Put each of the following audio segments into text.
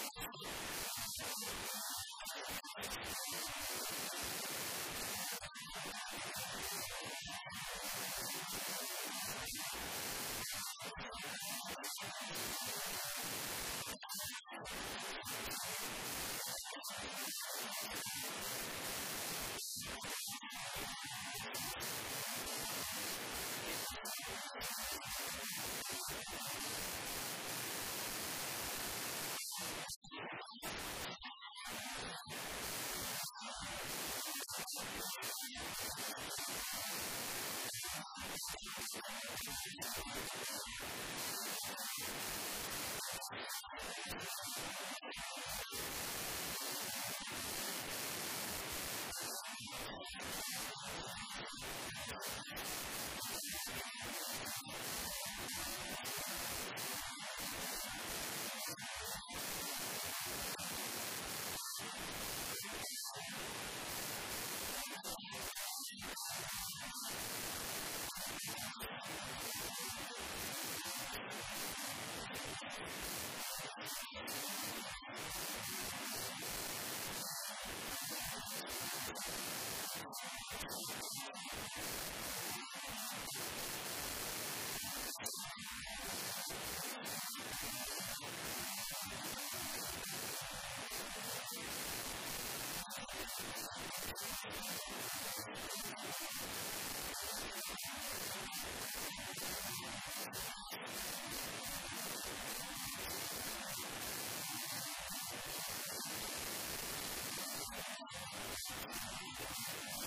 As I said, you די גאַנצע וועלט איז געווען אין אַן אומגעמוטליכע צייט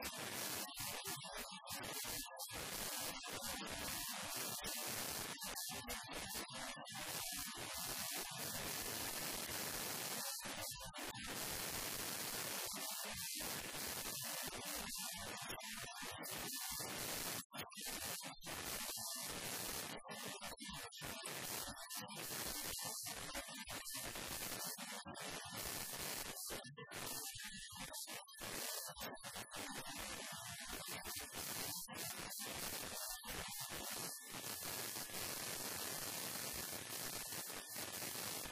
何